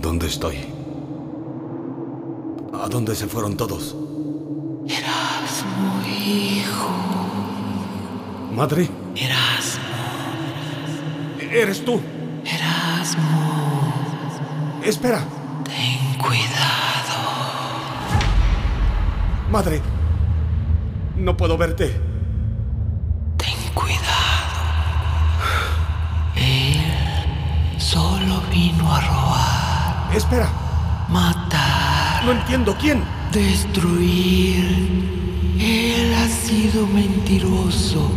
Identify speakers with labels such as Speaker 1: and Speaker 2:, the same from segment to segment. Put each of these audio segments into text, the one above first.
Speaker 1: ¿Dónde estoy? ¿A dónde se fueron todos?
Speaker 2: Erasmo, hijo.
Speaker 1: ¿Madre?
Speaker 2: Erasmo,
Speaker 1: ¿Eres tú?
Speaker 2: Erasmo.
Speaker 1: Espera.
Speaker 2: Ten cuidado.
Speaker 1: Madre. No puedo verte.
Speaker 2: Ten cuidado. Él solo vino a robar,
Speaker 1: Espera.
Speaker 2: matar,
Speaker 1: No entiendo quién.
Speaker 2: destruir. Él ha sido mentiroso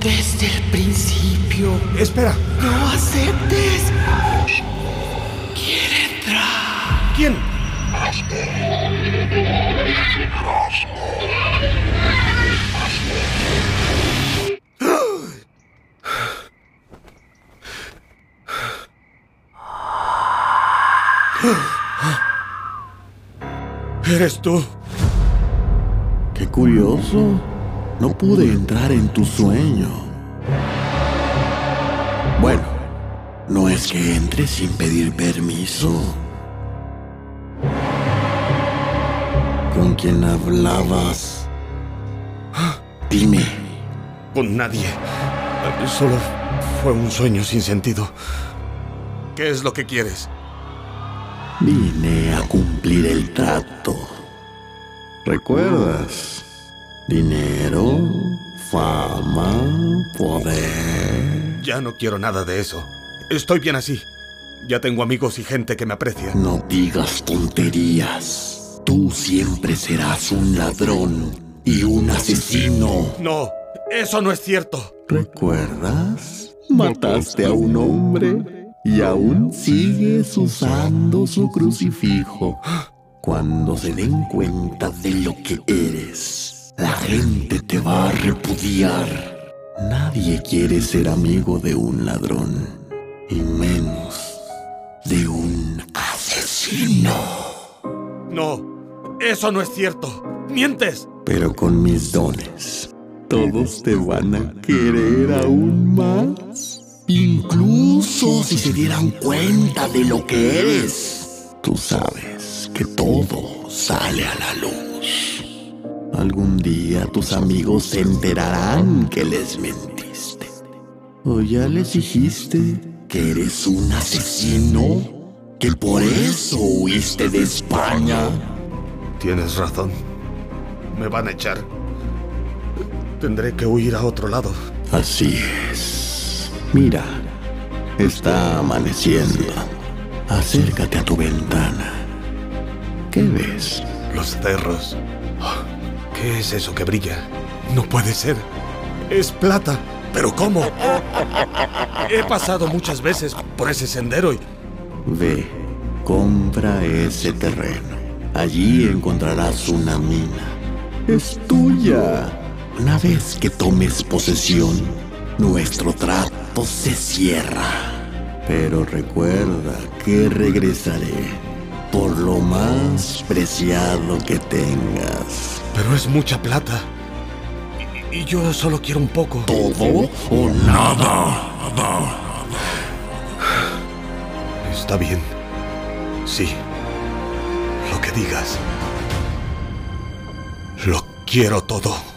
Speaker 2: desde el principio.
Speaker 1: Espera.
Speaker 2: No aceptes. Quiere entrar.
Speaker 1: ¿Quién? ¿Eres tú?
Speaker 3: Qué curioso. No pude entrar en tu sueño. Bueno, no es que entre sin pedir permiso. ¿Con quién hablabas? Dime,
Speaker 1: Con nadie. Solo fue un sueño sin sentido. ¿Qué es lo que quieres?
Speaker 3: Vine a cumplir el trato. ¿Recuerdas? Dinero, fama, poder.
Speaker 1: Ya no quiero nada de eso. Estoy bien así. Ya tengo amigos y gente que me aprecia.
Speaker 3: No digas tonterías. Tú siempre serás un ladrón y un asesino.
Speaker 1: No, eso no es cierto.
Speaker 3: ¿Recuerdas? Mataste a un hombre y aún sigues usando su crucifijo. Cuando se den cuenta de lo que eres, la gente te va a repudiar. Nadie quiere ser amigo de un ladrón, y menos de un asesino.
Speaker 1: No, eso no es cierto. Mientes.
Speaker 3: Pero con mis dones, todos te van a querer aún más. Incluso si se dieran cuenta de lo que eres. Tú sabes que todo sale a la luz. Algún día tus amigos se enterarán que les mentiste. O ya les dijiste que eres un asesino, que por eso huiste de España.
Speaker 1: Tienes razón. Me van a echar. Tendré que huir a otro lado.
Speaker 3: Así es. Mira, está amaneciendo. Acércate a tu ventana. ¿Qué ves?
Speaker 1: Los cerros. Oh, ¿Qué es eso que brilla? No puede ser. Es plata. ¿Pero cómo? He pasado muchas veces por ese sendero y...
Speaker 3: Ve, compra ese terreno. Allí encontrarás una mina. Es tuya. Una vez que tomes posesión, nuestro trato se cierra. Pero recuerda que regresaré por lo más preciado que tengas.
Speaker 1: Pero es mucha plata. Y, y yo solo quiero un poco.
Speaker 3: ¿Todo o nada?
Speaker 1: Está bien. Sí. Lo que digas. Lo quiero todo.